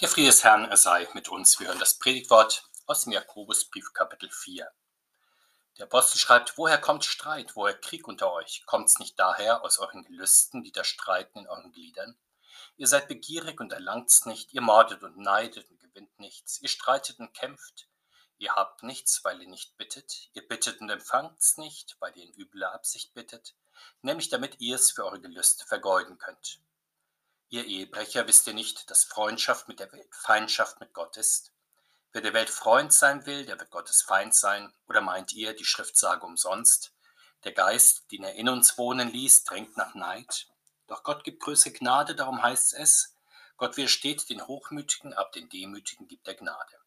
Der Friede des Herrn er sei mit uns. Wir hören das Predigtwort aus dem Jakobusbrief Kapitel 4. Der Apostel schreibt, woher kommt Streit, woher Krieg unter euch? Kommt's nicht daher aus euren Gelüsten, die da streiten in euren Gliedern? Ihr seid begierig und erlangt's nicht, ihr mordet und neidet und gewinnt nichts, ihr streitet und kämpft, ihr habt nichts, weil ihr nicht bittet, ihr bittet und empfangt's nicht, weil ihr in übler Absicht bittet, nämlich damit ihr es für eure Gelüste vergeuden könnt. Ihr Ehebrecher, wisst ihr nicht, dass Freundschaft mit der Welt Feindschaft mit Gott ist? Wer der Welt Freund sein will, der wird Gottes Feind sein. Oder meint ihr, die Schrift sage umsonst? Der Geist, den er in uns wohnen ließ, drängt nach Neid. Doch Gott gibt größere Gnade, darum heißt es, Gott widersteht den Hochmütigen, ab den Demütigen gibt er Gnade.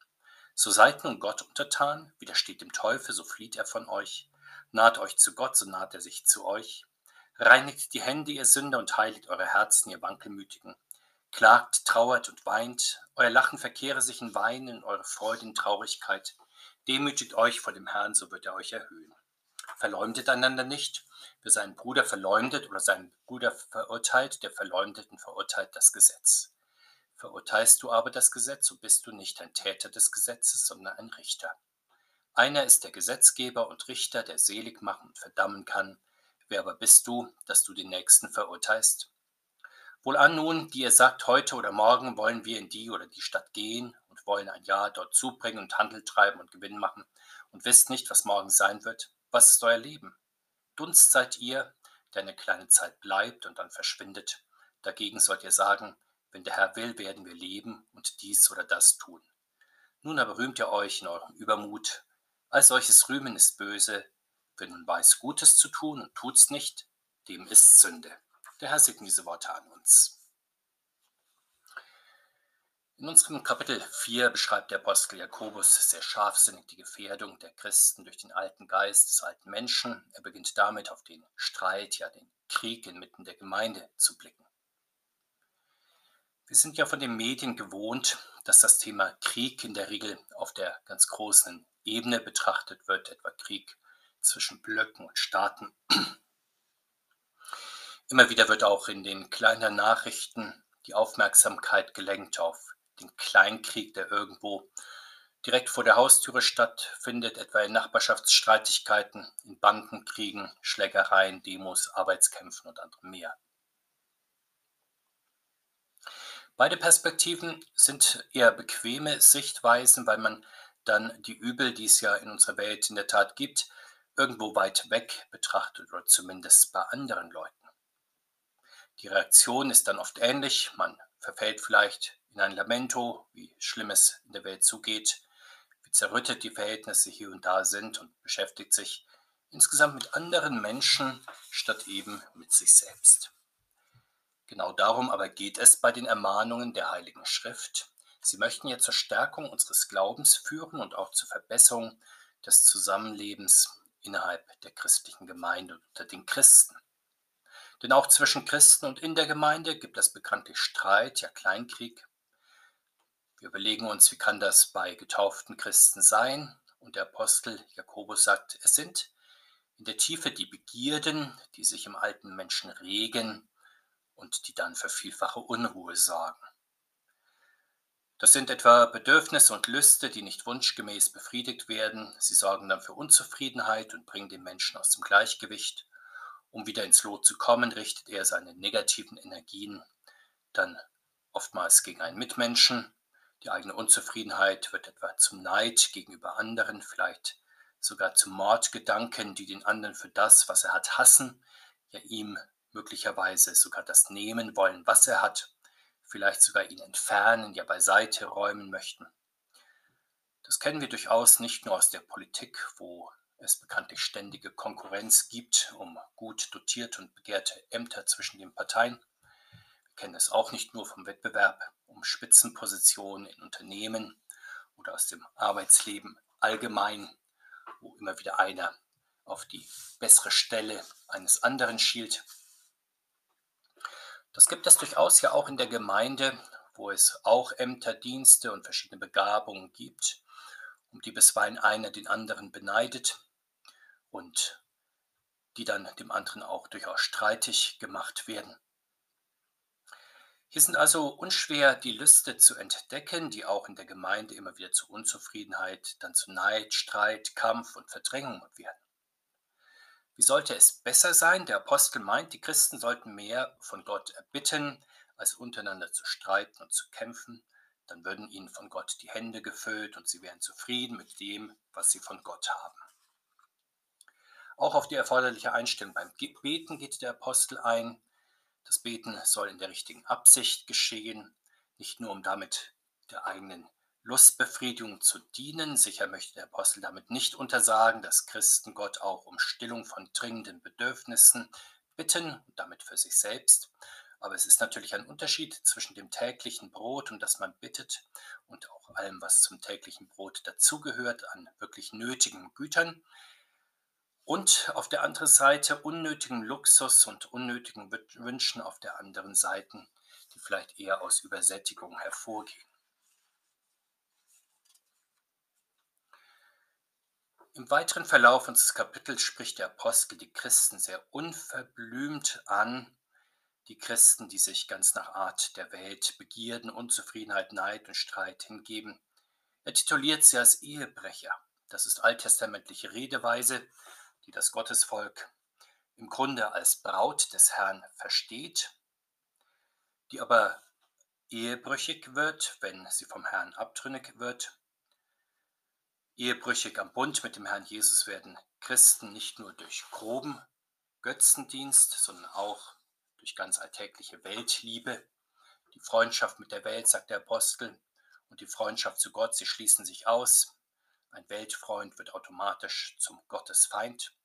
So seid nun Gott untertan, widersteht dem Teufel, so flieht er von euch. Naht euch zu Gott, so naht er sich zu euch. Reinigt die Hände, ihr Sünder, und heiligt eure Herzen, ihr Wankelmütigen. Klagt, trauert und weint. Euer Lachen verkehre sich in Weinen, eure Freude in Traurigkeit. Demütigt euch vor dem Herrn, so wird er euch erhöhen. Verleumdet einander nicht. Wer seinen Bruder verleumdet oder seinen Bruder verurteilt, der Verleumdeten verurteilt das Gesetz. Verurteilst du aber das Gesetz, so bist du nicht ein Täter des Gesetzes, sondern ein Richter. Einer ist der Gesetzgeber und Richter, der selig machen und verdammen kann. Wer aber bist du, dass du den Nächsten verurteilst? Wohlan nun, die ihr sagt, heute oder morgen wollen wir in die oder die Stadt gehen und wollen ein Jahr dort zubringen und Handel treiben und Gewinn machen und wisst nicht, was morgen sein wird. Was ist euer Leben? Dunst seid ihr, der eine kleine Zeit bleibt und dann verschwindet. Dagegen sollt ihr sagen, wenn der Herr will, werden wir leben und dies oder das tun. Nun aber rühmt ihr euch in eurem Übermut. Als solches Rühmen ist böse, Wer nun weiß, Gutes zu tun und tut's nicht, dem ist Sünde. Der Herr segne diese Worte an uns. In unserem Kapitel 4 beschreibt der Apostel Jakobus sehr scharfsinnig die Gefährdung der Christen durch den alten Geist des alten Menschen. Er beginnt damit, auf den Streit, ja den Krieg inmitten der Gemeinde zu blicken. Wir sind ja von den Medien gewohnt, dass das Thema Krieg in der Regel auf der ganz großen Ebene betrachtet wird, etwa Krieg zwischen Blöcken und Staaten. Immer wieder wird auch in den kleinen Nachrichten die Aufmerksamkeit gelenkt auf den Kleinkrieg, der irgendwo direkt vor der Haustüre stattfindet, etwa in Nachbarschaftsstreitigkeiten, in Bandenkriegen, Schlägereien, Demos, Arbeitskämpfen und anderem mehr. Beide Perspektiven sind eher bequeme Sichtweisen, weil man dann die Übel, die es ja in unserer Welt in der Tat gibt, irgendwo weit weg betrachtet oder zumindest bei anderen Leuten. Die Reaktion ist dann oft ähnlich. Man verfällt vielleicht in ein Lamento, wie schlimm es in der Welt zugeht, wie zerrüttet die Verhältnisse hier und da sind und beschäftigt sich insgesamt mit anderen Menschen statt eben mit sich selbst. Genau darum aber geht es bei den Ermahnungen der Heiligen Schrift. Sie möchten ja zur Stärkung unseres Glaubens führen und auch zur Verbesserung des Zusammenlebens innerhalb der christlichen Gemeinde unter den Christen. Denn auch zwischen Christen und in der Gemeinde gibt es bekanntlich Streit, ja Kleinkrieg. Wir überlegen uns, wie kann das bei getauften Christen sein? Und der Apostel Jakobus sagt, es sind in der Tiefe die Begierden, die sich im alten Menschen regen und die dann für vielfache Unruhe sorgen. Das sind etwa Bedürfnisse und Lüste, die nicht wunschgemäß befriedigt werden. Sie sorgen dann für Unzufriedenheit und bringen den Menschen aus dem Gleichgewicht. Um wieder ins Lot zu kommen, richtet er seine negativen Energien dann oftmals gegen einen Mitmenschen. Die eigene Unzufriedenheit wird etwa zum Neid gegenüber anderen, vielleicht sogar zu Mordgedanken, die den anderen für das, was er hat, hassen, ja ihm möglicherweise sogar das nehmen wollen, was er hat vielleicht sogar ihn entfernen, ja beiseite räumen möchten. Das kennen wir durchaus nicht nur aus der Politik, wo es bekanntlich ständige Konkurrenz gibt um gut dotierte und begehrte Ämter zwischen den Parteien. Wir kennen es auch nicht nur vom Wettbewerb um Spitzenpositionen in Unternehmen oder aus dem Arbeitsleben allgemein, wo immer wieder einer auf die bessere Stelle eines anderen schielt. Das gibt es durchaus ja auch in der Gemeinde, wo es auch Ämter, Dienste und verschiedene Begabungen gibt, um die bisweilen einer den anderen beneidet und die dann dem anderen auch durchaus streitig gemacht werden. Hier sind also unschwer die Lüste zu entdecken, die auch in der Gemeinde immer wieder zu Unzufriedenheit, dann zu Neid, Streit, Kampf und Verdrängung werden. Wie sollte es besser sein? Der Apostel meint, die Christen sollten mehr von Gott erbitten, als untereinander zu streiten und zu kämpfen. Dann würden ihnen von Gott die Hände gefüllt und sie wären zufrieden mit dem, was sie von Gott haben. Auch auf die erforderliche Einstellung beim Beten geht der Apostel ein. Das Beten soll in der richtigen Absicht geschehen, nicht nur um damit der eigenen Lustbefriedigung zu dienen. Sicher möchte der Apostel damit nicht untersagen, dass Christen Gott auch um Stillung von dringenden Bedürfnissen bitten, damit für sich selbst. Aber es ist natürlich ein Unterschied zwischen dem täglichen Brot und das man bittet und auch allem, was zum täglichen Brot dazugehört, an wirklich nötigen Gütern. Und auf der anderen Seite unnötigen Luxus und unnötigen Wünschen auf der anderen Seite, die vielleicht eher aus Übersättigung hervorgehen. Im weiteren Verlauf unseres Kapitels spricht der Apostel die Christen sehr unverblümt an, die Christen, die sich ganz nach Art der Welt Begierden, Unzufriedenheit, Neid und Streit hingeben. Er tituliert sie als Ehebrecher. Das ist alttestamentliche Redeweise, die das Gottesvolk im Grunde als Braut des Herrn versteht, die aber ehebrüchig wird, wenn sie vom Herrn abtrünnig wird Ehebrüchig am Bund mit dem Herrn Jesus werden Christen nicht nur durch groben Götzendienst, sondern auch durch ganz alltägliche Weltliebe. Die Freundschaft mit der Welt, sagt der Apostel, und die Freundschaft zu Gott, sie schließen sich aus. Ein Weltfreund wird automatisch zum Gottesfeind.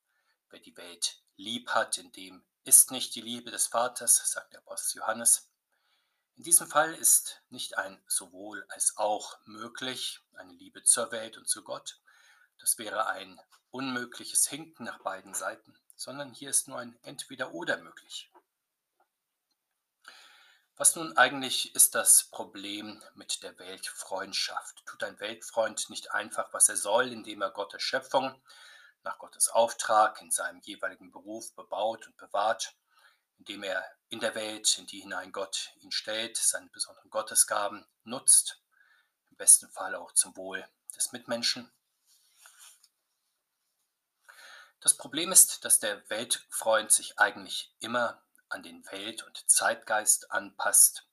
Wer die Welt lieb hat, in dem ist nicht die Liebe des Vaters, sagt der Apostel Johannes. In diesem Fall ist nicht ein sowohl als auch möglich, eine Liebe zur Welt und zu Gott. Das wäre ein unmögliches Hinken nach beiden Seiten, sondern hier ist nur ein Entweder oder möglich. Was nun eigentlich ist das Problem mit der Weltfreundschaft? Tut ein Weltfreund nicht einfach, was er soll, indem er Gottes Schöpfung nach Gottes Auftrag in seinem jeweiligen Beruf bebaut und bewahrt? Indem er in der Welt, in die hinein Gott ihn stellt, seine besonderen Gottesgaben nutzt, im besten Fall auch zum Wohl des Mitmenschen. Das Problem ist, dass der Weltfreund sich eigentlich immer an den Welt- und Zeitgeist anpasst,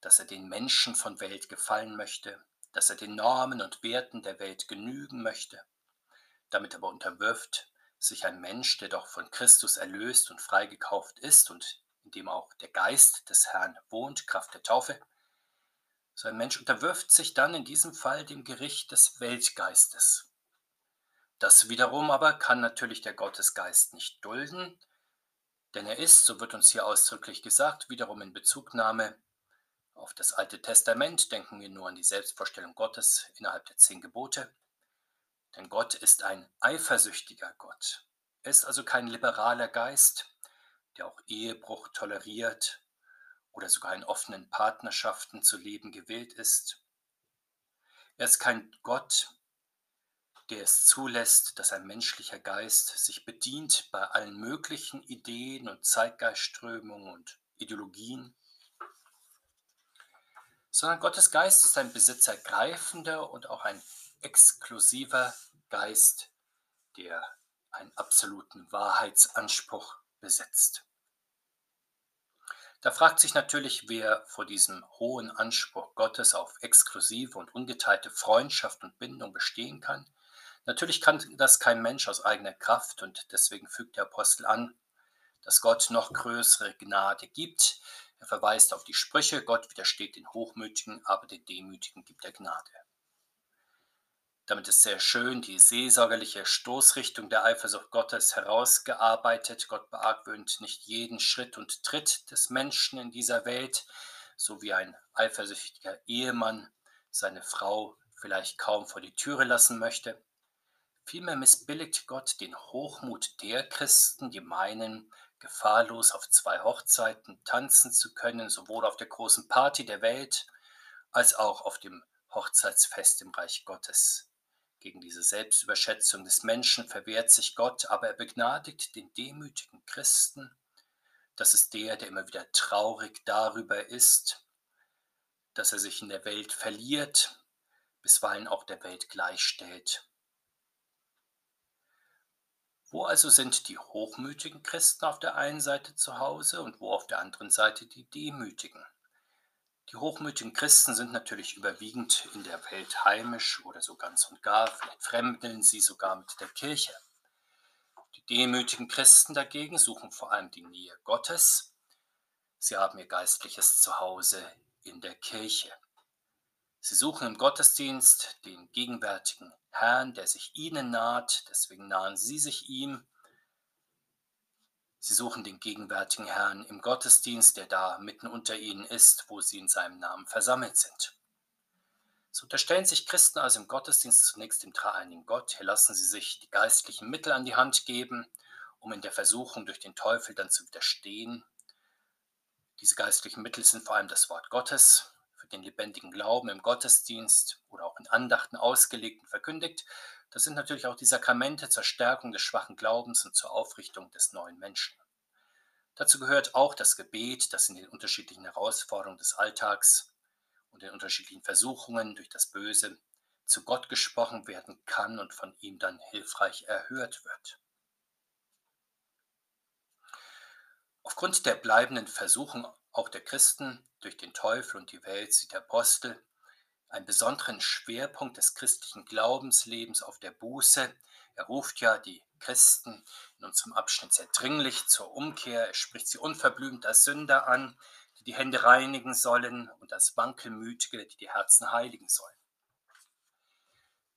dass er den Menschen von Welt gefallen möchte, dass er den Normen und Werten der Welt genügen möchte, damit aber unterwirft sich ein Mensch, der doch von Christus erlöst und freigekauft ist und in dem auch der Geist des Herrn wohnt, Kraft der Taufe, so ein Mensch unterwirft sich dann in diesem Fall dem Gericht des Weltgeistes. Das wiederum aber kann natürlich der Gottesgeist nicht dulden, denn er ist, so wird uns hier ausdrücklich gesagt, wiederum in Bezugnahme auf das Alte Testament, denken wir nur an die Selbstvorstellung Gottes innerhalb der zehn Gebote, denn Gott ist ein eifersüchtiger Gott. Er ist also kein liberaler Geist, der auch Ehebruch toleriert oder sogar in offenen Partnerschaften zu leben gewillt ist. Er ist kein Gott, der es zulässt, dass ein menschlicher Geist sich bedient bei allen möglichen Ideen und Zeitgeistströmungen und Ideologien, sondern Gottes Geist ist ein besitzergreifender und auch ein exklusiver Geist, der einen absoluten Wahrheitsanspruch besitzt. Da fragt sich natürlich, wer vor diesem hohen Anspruch Gottes auf exklusive und ungeteilte Freundschaft und Bindung bestehen kann. Natürlich kann das kein Mensch aus eigener Kraft und deswegen fügt der Apostel an, dass Gott noch größere Gnade gibt. Er verweist auf die Sprüche, Gott widersteht den Hochmütigen, aber den Demütigen gibt er Gnade. Damit ist sehr schön die seelsorgerliche Stoßrichtung der Eifersucht Gottes herausgearbeitet. Gott beargwöhnt nicht jeden Schritt und Tritt des Menschen in dieser Welt, so wie ein eifersüchtiger Ehemann seine Frau vielleicht kaum vor die Türe lassen möchte. Vielmehr missbilligt Gott den Hochmut der Christen, die meinen, gefahrlos auf zwei Hochzeiten tanzen zu können, sowohl auf der großen Party der Welt als auch auf dem Hochzeitsfest im Reich Gottes. Gegen diese Selbstüberschätzung des Menschen verwehrt sich Gott, aber er begnadigt den demütigen Christen Das ist der, der immer wieder traurig darüber ist, dass er sich in der Welt verliert, bisweilen auch der Welt gleichstellt. Wo also sind die hochmütigen Christen auf der einen Seite zu Hause und wo auf der anderen Seite die demütigen? Die hochmütigen Christen sind natürlich überwiegend in der Welt heimisch oder so ganz und gar, vielleicht fremdeln sie sogar mit der Kirche. Die demütigen Christen dagegen suchen vor allem die Nähe Gottes. Sie haben ihr geistliches Zuhause in der Kirche. Sie suchen im Gottesdienst den gegenwärtigen Herrn, der sich ihnen naht, deswegen nahen sie sich ihm. Sie suchen den gegenwärtigen Herrn im Gottesdienst, der da mitten unter ihnen ist, wo sie in seinem Namen versammelt sind. So unterstellen sich Christen also im Gottesdienst zunächst dem dreieinigen Gott. Hier lassen sie sich die geistlichen Mittel an die Hand geben, um in der Versuchung durch den Teufel dann zu widerstehen. Diese geistlichen Mittel sind vor allem das Wort Gottes, für den lebendigen Glauben im Gottesdienst oder auch in Andachten ausgelegt und verkündigt. Das sind natürlich auch die Sakramente zur Stärkung des schwachen Glaubens und zur Aufrichtung des neuen Menschen. Dazu gehört auch das Gebet, das in den unterschiedlichen Herausforderungen des Alltags und den unterschiedlichen Versuchungen durch das Böse zu Gott gesprochen werden kann und von ihm dann hilfreich erhört wird. Aufgrund der bleibenden Versuchung auch der Christen durch den Teufel und die Welt sieht der Apostel einen besonderen Schwerpunkt des christlichen Glaubenslebens auf der Buße. Er ruft ja die Christen in unserem Abschnitt sehr dringlich zur Umkehr. Er spricht sie unverblümt als Sünder an die die Hände reinigen sollen und als Wankelmütige, die die Herzen heiligen sollen.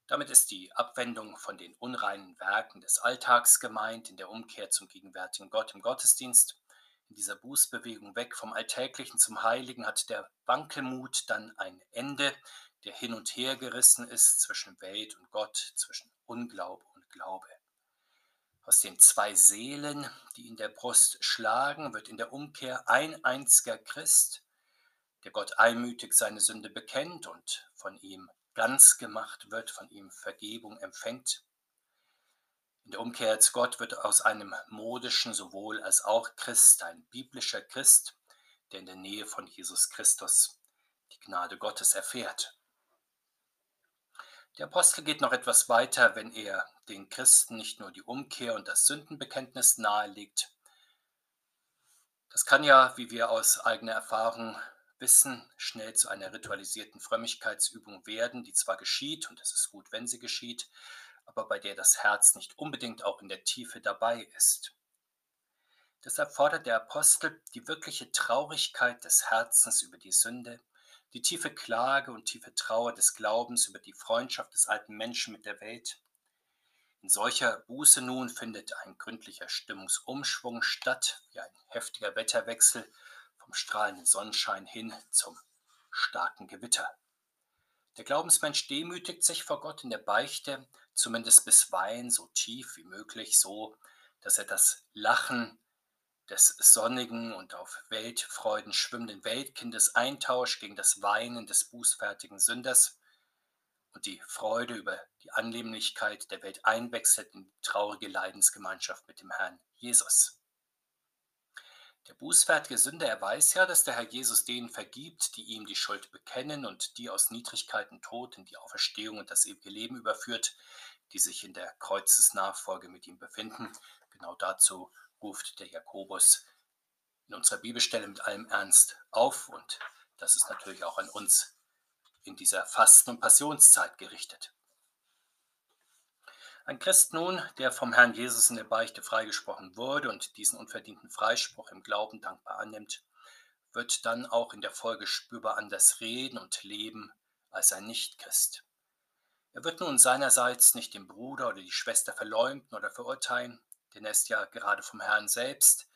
Damit ist die Abwendung von den unreinen Werken des Alltags gemeint, in der Umkehr zum gegenwärtigen Gott im Gottesdienst. In dieser Bußbewegung weg vom Alltäglichen zum Heiligen hat der Wankelmut dann ein Ende, der hin und her gerissen ist zwischen Welt und Gott, zwischen Unglaube und Glaube. Aus den zwei Seelen, die in der Brust schlagen, wird in der Umkehr ein einziger Christ, der Gott einmütig seine Sünde bekennt und von ihm ganz gemacht wird, von ihm Vergebung empfängt. In der Umkehr zu Gott wird aus einem modischen sowohl als auch Christ ein biblischer Christ, der in der Nähe von Jesus Christus die Gnade Gottes erfährt. Der Apostel geht noch etwas weiter, wenn er den Christen nicht nur die Umkehr und das Sündenbekenntnis nahelegt. Das kann ja, wie wir aus eigener Erfahrung wissen, schnell zu einer ritualisierten Frömmigkeitsübung werden, die zwar geschieht, und es ist gut, wenn sie geschieht, aber bei der das Herz nicht unbedingt auch in der Tiefe dabei ist. Deshalb fordert der Apostel die wirkliche Traurigkeit des Herzens über die Sünde, die tiefe Klage und tiefe Trauer des Glaubens über die Freundschaft des alten Menschen mit der Welt. In solcher Buße nun findet ein gründlicher Stimmungsumschwung statt, wie ein heftiger Wetterwechsel vom strahlenden Sonnenschein hin zum starken Gewitter. Der Glaubensmensch demütigt sich vor Gott in der Beichte, zumindest bisweilen so tief wie möglich, so dass er das Lachen des sonnigen und auf Weltfreuden schwimmenden Weltkindes eintauscht gegen das Weinen des bußfertigen Sünders und die Freude über die Annehmlichkeit der Welt einwechselt in traurige Leidensgemeinschaft mit dem Herrn Jesus. Der bußfertige Sünder, er weiß ja, dass der Herr Jesus denen vergibt, die ihm die Schuld bekennen und die aus Niedrigkeit und Tod in die Auferstehung und das ewige Leben überführt, die sich in der Kreuzesnachfolge mit ihm befinden. Genau dazu ruft der Jakobus in unserer Bibelstelle mit allem Ernst auf und das ist natürlich auch an uns in dieser Fasten- und Passionszeit gerichtet. Ein Christ nun, der vom Herrn Jesus in der Beichte freigesprochen wurde und diesen unverdienten Freispruch im Glauben dankbar annimmt, wird dann auch in der Folge spürbar anders reden und leben als ein Nichtchrist. Er wird nun seinerseits nicht den Bruder oder die Schwester verleumden oder verurteilen, denn er ist ja gerade vom Herrn selbst,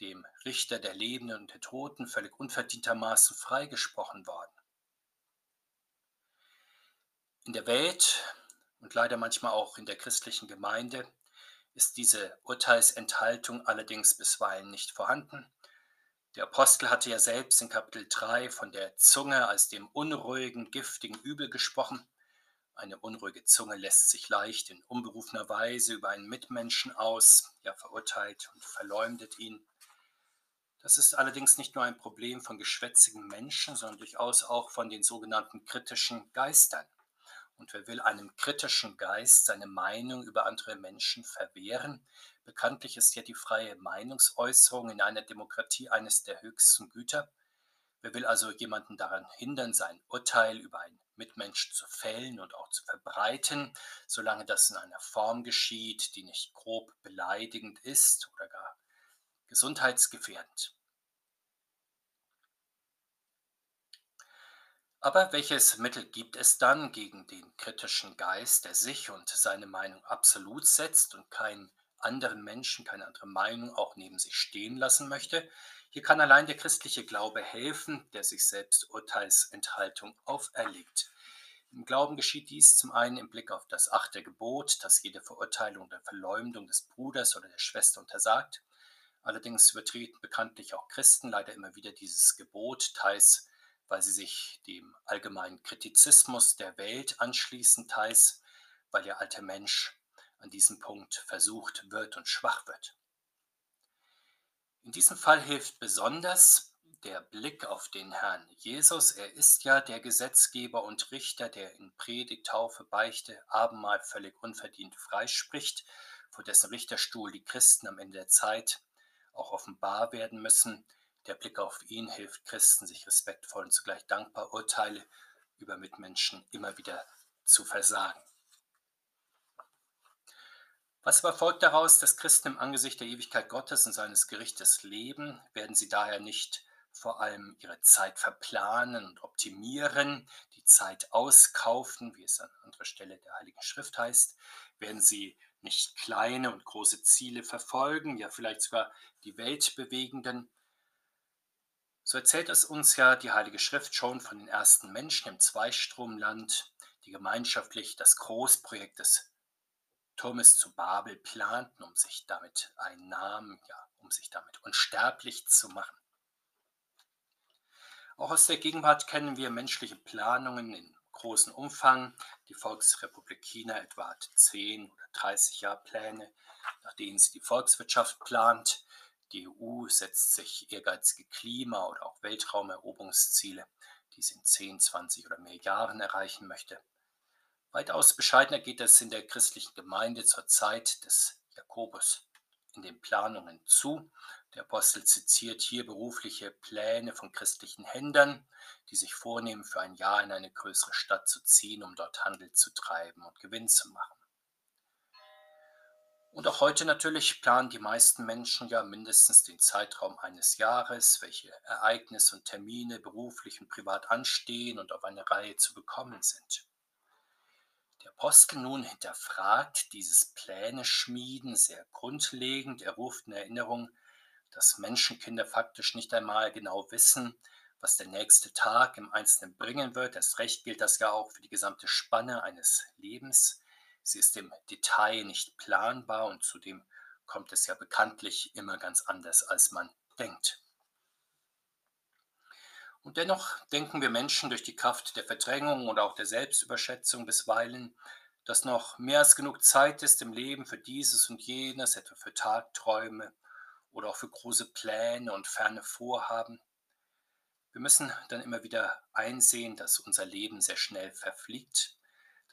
dem Richter der Lebenden und der Toten, völlig unverdientermaßen freigesprochen worden. In der Welt und leider manchmal auch in der christlichen Gemeinde ist diese Urteilsenthaltung allerdings bisweilen nicht vorhanden. Der Apostel hatte ja selbst in Kapitel 3 von der Zunge als dem unruhigen, giftigen Übel gesprochen. Eine unruhige Zunge lässt sich leicht in unberufener Weise über einen Mitmenschen aus, ja verurteilt und verleumdet ihn. Das ist allerdings nicht nur ein Problem von geschwätzigen Menschen, sondern durchaus auch von den sogenannten kritischen Geistern. Und wer will einem kritischen Geist seine Meinung über andere Menschen verwehren? Bekanntlich ist ja die freie Meinungsäußerung in einer Demokratie eines der höchsten Güter. Wer will also jemanden daran hindern, sein Urteil über einen Mitmensch zu fällen und auch zu verbreiten, solange das in einer Form geschieht, die nicht grob beleidigend ist oder gar gesundheitsgefährdend. Aber welches Mittel gibt es dann gegen den kritischen Geist, der sich und seine Meinung absolut setzt und keinen anderen Menschen, keine andere Meinung auch neben sich stehen lassen möchte? Hier kann allein der christliche Glaube helfen, der sich selbst Urteilsenthaltung auferlegt. Im Glauben geschieht dies zum einen im Blick auf das achte Gebot, das jede Verurteilung oder Verleumdung des Bruders oder der Schwester untersagt. Allerdings übertreten bekanntlich auch Christen leider immer wieder dieses Gebot, teils weil sie sich dem allgemeinen Kritizismus der Welt anschließen, teils weil der alte Mensch an diesem Punkt versucht wird und schwach wird. In diesem Fall hilft besonders der Blick auf den Herrn Jesus. Er ist ja der Gesetzgeber und Richter, der in Predigt, Taufe, Beichte, Abendmahl völlig unverdient freispricht, vor dessen Richterstuhl die Christen am Ende der Zeit auch offenbar werden müssen. Der Blick auf ihn hilft Christen, sich respektvoll und zugleich dankbar Urteile über Mitmenschen immer wieder zu versagen. Was aber folgt daraus, dass Christen im Angesicht der Ewigkeit Gottes und seines Gerichtes leben, werden sie daher nicht vor allem ihre Zeit verplanen und optimieren, die Zeit auskaufen, wie es an anderer Stelle der Heiligen Schrift heißt, werden sie nicht kleine und große Ziele verfolgen, ja vielleicht sogar die Welt bewegenden, so erzählt es uns ja die Heilige Schrift schon von den ersten Menschen im Zweistromland, die gemeinschaftlich das Großprojekt des Turmes zu Babel planten, um sich damit einen Namen, ja, um sich damit unsterblich zu machen. Auch aus der Gegenwart kennen wir menschliche Planungen in großem Umfang. Die Volksrepublik China etwa hat 10 oder 30 Jahre Pläne, nach denen sie die Volkswirtschaft plant. Die EU setzt sich ehrgeizige Klima- oder auch Weltraumeroberungsziele, die sie in 10, 20 oder mehr Jahren erreichen möchte. Weitaus bescheidener geht es in der christlichen Gemeinde zur Zeit des Jakobus in den Planungen zu. Der Apostel zitiert hier berufliche Pläne von christlichen Händlern, die sich vornehmen, für ein Jahr in eine größere Stadt zu ziehen, um dort Handel zu treiben und Gewinn zu machen. Und auch heute natürlich planen die meisten Menschen ja mindestens den Zeitraum eines Jahres, welche Ereignisse und Termine beruflich und privat anstehen und auf eine Reihe zu bekommen sind. Der Apostel nun hinterfragt dieses Pläne-Schmieden sehr grundlegend. Er ruft in Erinnerung, dass Menschenkinder faktisch nicht einmal genau wissen, was der nächste Tag im Einzelnen bringen wird. Erst recht gilt das ja auch für die gesamte Spanne eines Lebens. Sie ist im Detail nicht planbar und zudem kommt es ja bekanntlich immer ganz anders, als man denkt. Und dennoch denken wir Menschen durch die Kraft der Verdrängung oder auch der Selbstüberschätzung bisweilen, dass noch mehr als genug Zeit ist im Leben für dieses und jenes, etwa für Tagträume oder auch für große Pläne und ferne Vorhaben. Wir müssen dann immer wieder einsehen, dass unser Leben sehr schnell verfliegt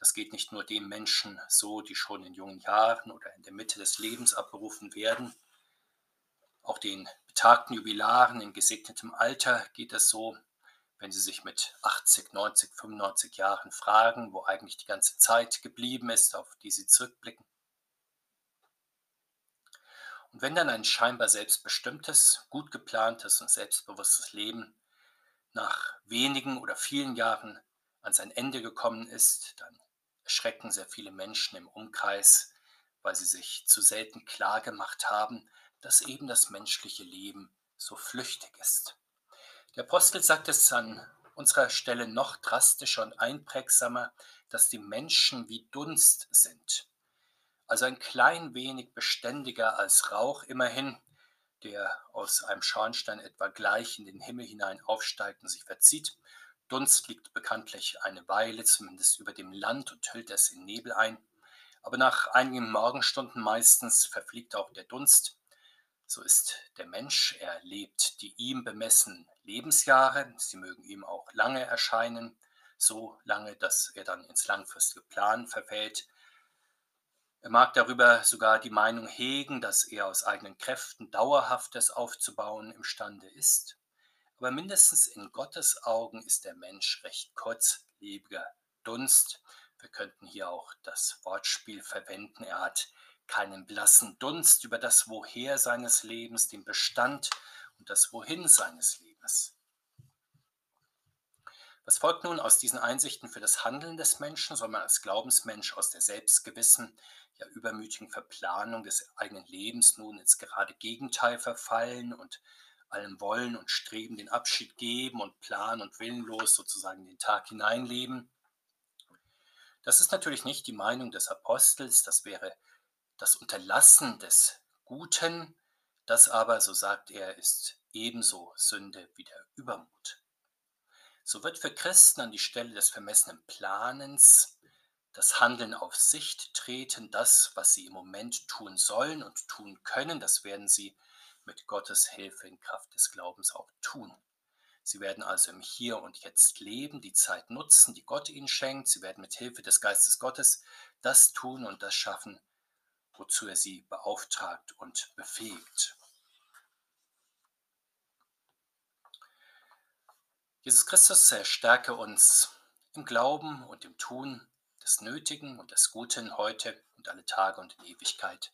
das geht nicht nur den Menschen so, die schon in jungen Jahren oder in der Mitte des Lebens abberufen werden. Auch den betagten Jubilaren in gesegnetem Alter geht es so, wenn sie sich mit 80, 90, 95 Jahren fragen, wo eigentlich die ganze Zeit geblieben ist, auf die sie zurückblicken. Und wenn dann ein scheinbar selbstbestimmtes, gut geplantes und selbstbewusstes Leben nach wenigen oder vielen Jahren an sein Ende gekommen ist, dann erschrecken sehr viele Menschen im Umkreis, weil sie sich zu selten klar gemacht haben, dass eben das menschliche Leben so flüchtig ist. Der Apostel sagt es an unserer Stelle noch drastischer und einprägsamer, dass die Menschen wie Dunst sind. Also ein klein wenig beständiger als Rauch immerhin, der aus einem Schornstein etwa gleich in den Himmel hinein aufsteigt und sich verzieht, Dunst liegt bekanntlich eine Weile zumindest über dem Land und hüllt es in Nebel ein, aber nach einigen Morgenstunden meistens verfliegt auch der Dunst. So ist der Mensch, er lebt die ihm bemessenen Lebensjahre, sie mögen ihm auch lange erscheinen, so lange, dass er dann ins langfristige Plan verfällt. Er mag darüber sogar die Meinung hegen, dass er aus eigenen Kräften Dauerhaftes aufzubauen imstande ist. Aber mindestens in Gottes Augen ist der Mensch recht kurzlebiger Dunst. Wir könnten hier auch das Wortspiel verwenden. Er hat keinen blassen Dunst über das Woher seines Lebens, den Bestand und das Wohin seines Lebens. Was folgt nun aus diesen Einsichten für das Handeln des Menschen? Soll man als Glaubensmensch aus der selbstgewissen, ja übermütigen Verplanung des eigenen Lebens nun ins gerade Gegenteil verfallen und allem Wollen und Streben den Abschied geben und plan und willenlos sozusagen den Tag hineinleben? Das ist natürlich nicht die Meinung des Apostels, das wäre das Unterlassen des Guten, das aber, so sagt er, ist ebenso Sünde wie der Übermut. So wird für Christen an die Stelle des vermessenen Planens das Handeln auf Sicht treten, das, was sie im Moment tun sollen und tun können, das werden sie mit Gottes Hilfe in Kraft des Glaubens auch tun. Sie werden also im Hier und Jetzt leben, die Zeit nutzen, die Gott ihnen schenkt. Sie werden mit Hilfe des Geistes Gottes das tun und das schaffen, wozu er sie beauftragt und befähigt. Jesus Christus stärke uns im Glauben und im Tun des Nötigen und des Guten heute und alle Tage und in Ewigkeit.